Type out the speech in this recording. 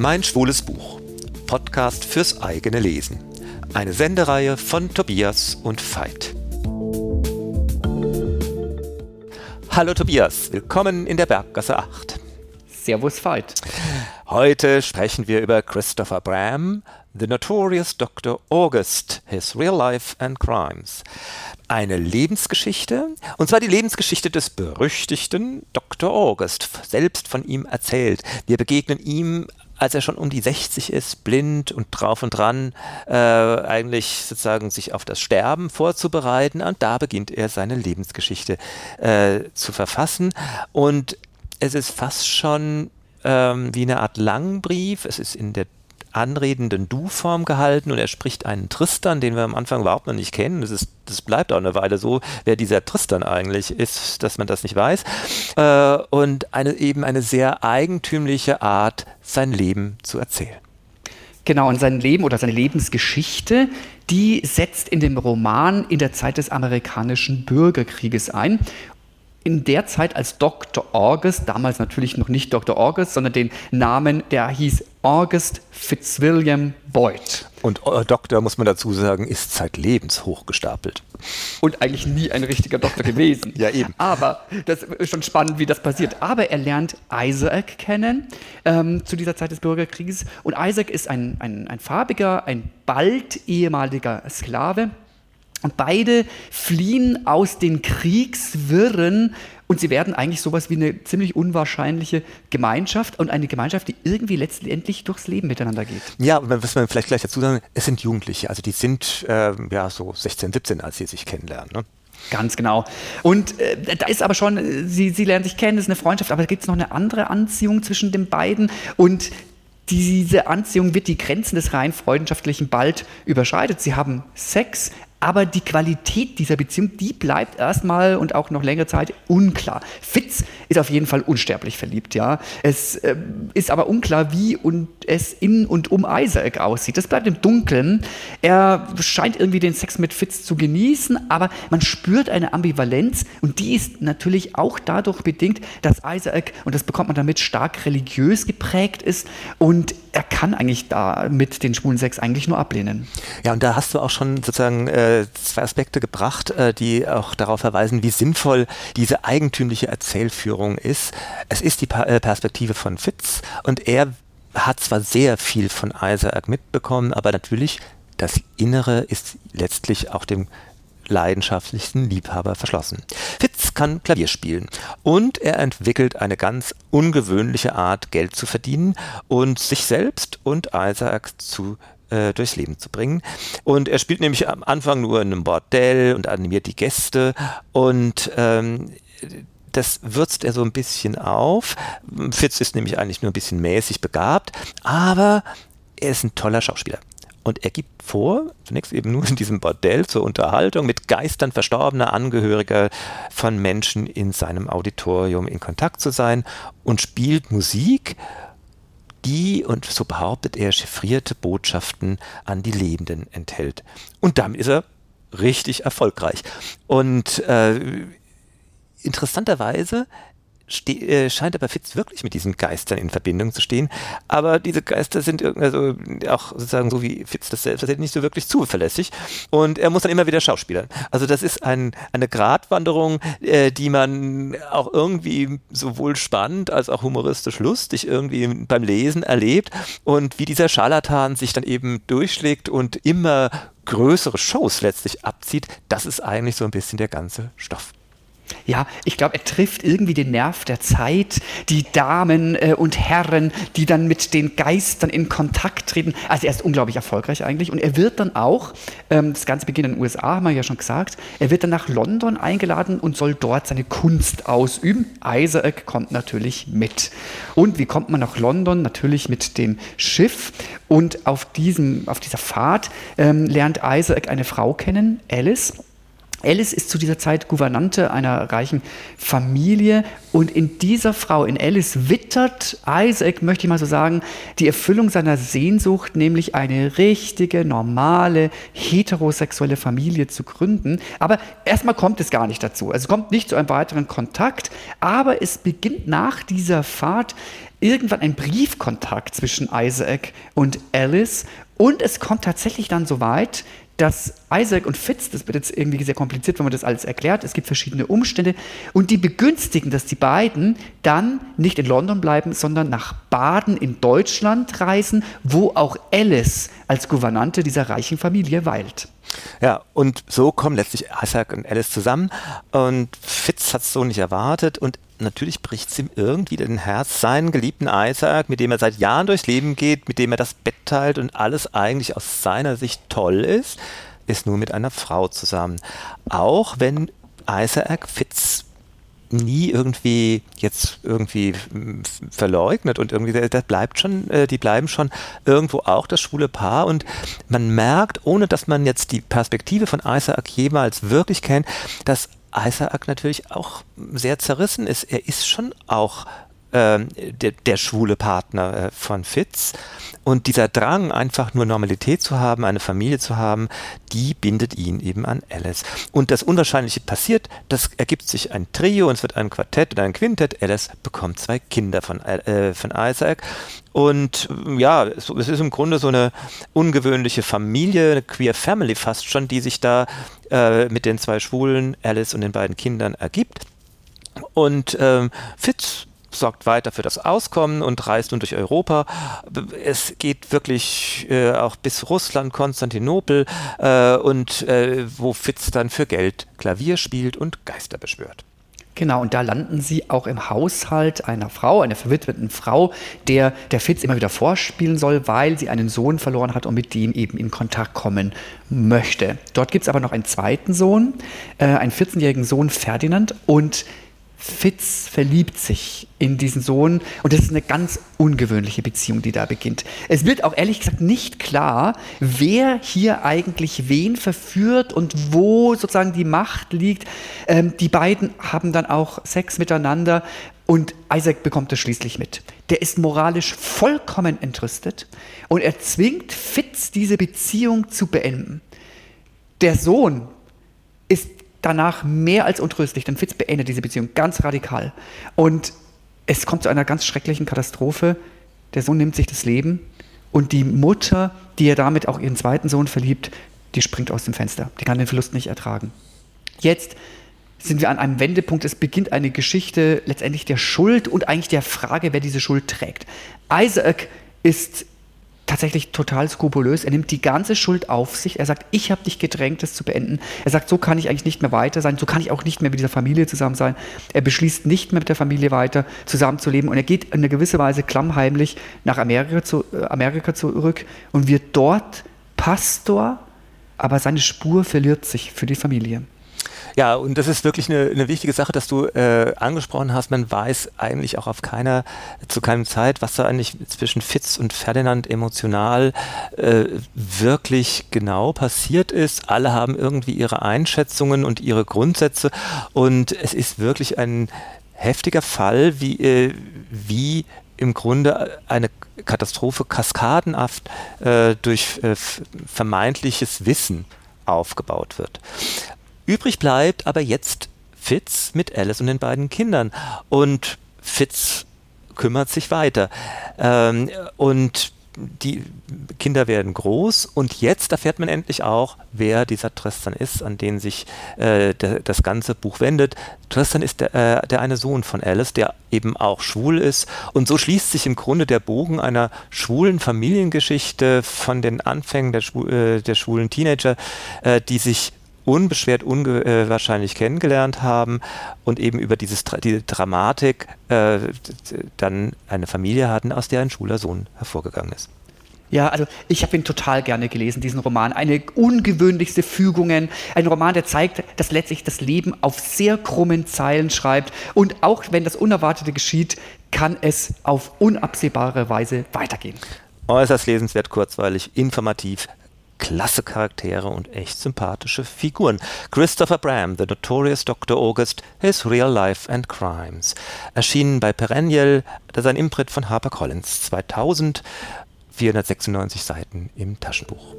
Mein schwules Buch. Podcast fürs eigene Lesen. Eine Sendereihe von Tobias und Veit. Hallo Tobias, willkommen in der Berggasse 8. Servus Veit. Heute sprechen wir über Christopher Bram, The Notorious Dr. August, His Real Life and Crimes. Eine Lebensgeschichte, und zwar die Lebensgeschichte des berüchtigten Dr. August, selbst von ihm erzählt. Wir begegnen ihm als er schon um die 60 ist, blind und drauf und dran, äh, eigentlich sozusagen sich auf das Sterben vorzubereiten. Und da beginnt er seine Lebensgeschichte äh, zu verfassen. Und es ist fast schon ähm, wie eine Art Langbrief. Es ist in der anredenden Du-Form gehalten und er spricht einen Tristan, den wir am Anfang überhaupt noch nicht kennen. Das, ist, das bleibt auch eine Weile so, wer dieser Tristan eigentlich ist, dass man das nicht weiß. Äh, und eine, eben eine sehr eigentümliche Art, sein Leben zu erzählen. Genau, und sein Leben oder seine Lebensgeschichte, die setzt in dem Roman in der Zeit des amerikanischen Bürgerkrieges ein in der Zeit als Dr. August, damals natürlich noch nicht Dr. August, sondern den Namen, der hieß August Fitzwilliam Boyd. Und äh, Doktor, muss man dazu sagen, ist zeitlebens hochgestapelt. Und eigentlich nie ein richtiger Doktor gewesen. ja, eben. Aber das ist schon spannend, wie das passiert. Aber er lernt Isaac kennen ähm, zu dieser Zeit des Bürgerkrieges. Und Isaac ist ein, ein, ein farbiger, ein bald ehemaliger Sklave beide fliehen aus den Kriegswirren und sie werden eigentlich sowas wie eine ziemlich unwahrscheinliche Gemeinschaft und eine Gemeinschaft, die irgendwie letztendlich durchs Leben miteinander geht. Ja, was man vielleicht gleich dazu sagen, es sind Jugendliche, also die sind äh, ja so 16, 17, als sie sich kennenlernen. Ne? Ganz genau. Und äh, da ist aber schon, sie, sie lernen sich kennen, es ist eine Freundschaft, aber da gibt es noch eine andere Anziehung zwischen den beiden und diese Anziehung wird die Grenzen des rein freundschaftlichen bald überschreitet. Sie haben Sex, aber die Qualität dieser Beziehung, die bleibt erstmal und auch noch längere Zeit unklar. Fitz ist auf jeden Fall unsterblich verliebt, ja. Es äh, ist aber unklar, wie und es in und um Isaac aussieht. Das bleibt im Dunkeln. Er scheint irgendwie den Sex mit Fitz zu genießen, aber man spürt eine Ambivalenz und die ist natürlich auch dadurch bedingt, dass Isaac, und das bekommt man damit, stark religiös geprägt ist und er kann eigentlich da mit den schwulen Sex eigentlich nur ablehnen. Ja, und da hast du auch schon sozusagen äh, zwei Aspekte gebracht, äh, die auch darauf verweisen, wie sinnvoll diese eigentümliche Erzählführung ist. Es ist die pa äh, Perspektive von Fitz und er hat zwar sehr viel von Isaac mitbekommen, aber natürlich das Innere ist letztlich auch dem leidenschaftlichsten Liebhaber verschlossen. Fitz kann Klavier spielen und er entwickelt eine ganz ungewöhnliche Art, Geld zu verdienen und sich selbst und Isaac zu äh, durchs Leben zu bringen. Und er spielt nämlich am Anfang nur in einem Bordell und animiert die Gäste und ähm, das würzt er so ein bisschen auf. Fitz ist nämlich eigentlich nur ein bisschen mäßig begabt, aber er ist ein toller Schauspieler. Und er gibt vor, zunächst eben nur in diesem Bordell zur Unterhaltung mit Geistern verstorbener Angehöriger von Menschen in seinem Auditorium in Kontakt zu sein und spielt Musik, die, und so behauptet er, chiffrierte Botschaften an die Lebenden enthält. Und damit ist er richtig erfolgreich. Und äh, interessanterweise äh, scheint aber Fitz wirklich mit diesen Geistern in Verbindung zu stehen. Aber diese Geister sind also auch sozusagen so wie Fitz das selbst nicht so wirklich zuverlässig. Und er muss dann immer wieder schauspielern. Also das ist ein, eine Gratwanderung, äh, die man auch irgendwie sowohl spannend als auch humoristisch lustig irgendwie beim Lesen erlebt. Und wie dieser Scharlatan sich dann eben durchschlägt und immer größere Shows letztlich abzieht, das ist eigentlich so ein bisschen der ganze Stoff. Ja, ich glaube, er trifft irgendwie den Nerv der Zeit, die Damen äh, und Herren, die dann mit den Geistern in Kontakt treten. Also er ist unglaublich erfolgreich eigentlich und er wird dann auch, ähm, das Ganze beginnt in den USA, haben wir ja schon gesagt, er wird dann nach London eingeladen und soll dort seine Kunst ausüben. Isaac kommt natürlich mit. Und wie kommt man nach London? Natürlich mit dem Schiff und auf, diesem, auf dieser Fahrt ähm, lernt Isaac eine Frau kennen, Alice. Alice ist zu dieser Zeit Gouvernante einer reichen Familie und in dieser Frau, in Alice, wittert Isaac, möchte ich mal so sagen, die Erfüllung seiner Sehnsucht, nämlich eine richtige, normale, heterosexuelle Familie zu gründen. Aber erstmal kommt es gar nicht dazu. Also es kommt nicht zu einem weiteren Kontakt, aber es beginnt nach dieser Fahrt irgendwann ein Briefkontakt zwischen Isaac und Alice und es kommt tatsächlich dann so weit, dass Isaac und Fitz, das wird jetzt irgendwie sehr kompliziert, wenn man das alles erklärt, es gibt verschiedene Umstände. Und die begünstigen, dass die beiden dann nicht in London bleiben, sondern nach Baden in Deutschland reisen, wo auch Alice als Gouvernante dieser reichen Familie weilt. Ja, und so kommen letztlich Isaac und Alice zusammen. Und Fitz hat es so nicht erwartet. Und natürlich bricht es ihm irgendwie den Herz, seinen geliebten Isaac, mit dem er seit Jahren durchs Leben geht, mit dem er das Bett teilt und alles eigentlich aus seiner Sicht toll ist, ist nur mit einer Frau zusammen. Auch wenn Isaac Fitz nie irgendwie jetzt irgendwie verleugnet und irgendwie das bleibt schon, äh, die bleiben schon irgendwo auch das schwule Paar und man merkt, ohne dass man jetzt die Perspektive von Isaac jemals wirklich kennt, dass Isaac natürlich auch sehr zerrissen ist. Er ist schon auch ähm, der, der, schwule Partner äh, von Fitz. Und dieser Drang, einfach nur Normalität zu haben, eine Familie zu haben, die bindet ihn eben an Alice. Und das Unwahrscheinliche passiert, das ergibt sich ein Trio und es wird ein Quartett oder ein Quintett. Alice bekommt zwei Kinder von, äh, von Isaac. Und ja, es, es ist im Grunde so eine ungewöhnliche Familie, eine Queer Family fast schon, die sich da äh, mit den zwei Schwulen, Alice und den beiden Kindern ergibt. Und ähm, Fitz sorgt weiter für das Auskommen und reist nun durch Europa. Es geht wirklich äh, auch bis Russland, Konstantinopel äh, und äh, wo Fitz dann für Geld Klavier spielt und Geister beschwört. Genau, und da landen sie auch im Haushalt einer Frau, einer verwitweten Frau, der der Fitz immer wieder vorspielen soll, weil sie einen Sohn verloren hat und mit dem eben in Kontakt kommen möchte. Dort gibt es aber noch einen zweiten Sohn, äh, einen 14-jährigen Sohn Ferdinand und Fitz verliebt sich in diesen Sohn und das ist eine ganz ungewöhnliche Beziehung, die da beginnt. Es wird auch ehrlich gesagt nicht klar, wer hier eigentlich wen verführt und wo sozusagen die Macht liegt. Ähm, die beiden haben dann auch Sex miteinander und Isaac bekommt das schließlich mit. Der ist moralisch vollkommen entrüstet und er zwingt Fitz, diese Beziehung zu beenden. Der Sohn ist danach mehr als untröstlich, denn Fitz beendet diese Beziehung ganz radikal. Und es kommt zu einer ganz schrecklichen Katastrophe. Der Sohn nimmt sich das Leben und die Mutter, die er damit auch ihren zweiten Sohn verliebt, die springt aus dem Fenster. Die kann den Verlust nicht ertragen. Jetzt sind wir an einem Wendepunkt. Es beginnt eine Geschichte letztendlich der Schuld und eigentlich der Frage, wer diese Schuld trägt. Isaac ist tatsächlich total skrupulös. Er nimmt die ganze Schuld auf sich. Er sagt, ich habe dich gedrängt, das zu beenden. Er sagt, so kann ich eigentlich nicht mehr weiter sein, so kann ich auch nicht mehr mit dieser Familie zusammen sein. Er beschließt nicht mehr mit der Familie weiter zusammenzuleben und er geht in einer gewisser Weise klammheimlich nach Amerika, zu, äh, Amerika zurück und wird dort Pastor, aber seine Spur verliert sich für die Familie. Ja, und das ist wirklich eine, eine wichtige Sache, dass du äh, angesprochen hast. Man weiß eigentlich auch auf keiner, zu keinem Zeit, was da eigentlich zwischen Fitz und Ferdinand emotional äh, wirklich genau passiert ist. Alle haben irgendwie ihre Einschätzungen und ihre Grundsätze und es ist wirklich ein heftiger Fall, wie, äh, wie im Grunde eine Katastrophe kaskadenhaft äh, durch äh, vermeintliches Wissen aufgebaut wird. Übrig bleibt aber jetzt Fitz mit Alice und den beiden Kindern. Und Fitz kümmert sich weiter. Ähm, und die Kinder werden groß und jetzt erfährt man endlich auch, wer dieser Tristan ist, an den sich äh, der, das ganze Buch wendet. Tristan ist der, äh, der eine Sohn von Alice, der eben auch schwul ist und so schließt sich im Grunde der Bogen einer schwulen Familiengeschichte von den Anfängen der, schwul, äh, der schwulen Teenager, äh, die sich unbeschwert, unwahrscheinlich kennengelernt haben und eben über dieses, diese Dramatik äh, dann eine Familie hatten, aus der ein schwuler Sohn hervorgegangen ist. Ja, also ich habe ihn total gerne gelesen, diesen Roman. Eine ungewöhnlichste Fügungen. Ein Roman, der zeigt, dass letztlich das Leben auf sehr krummen Zeilen schreibt. Und auch wenn das Unerwartete geschieht, kann es auf unabsehbare Weise weitergehen. Äußerst lesenswert, kurzweilig, informativ, klasse Charaktere und echt sympathische Figuren. Christopher Bram, The Notorious Dr. August, His Real Life and Crimes. Erschienen bei Perennial, das ist ein Imprint von HarperCollins 2000, 496 Seiten im Taschenbuch.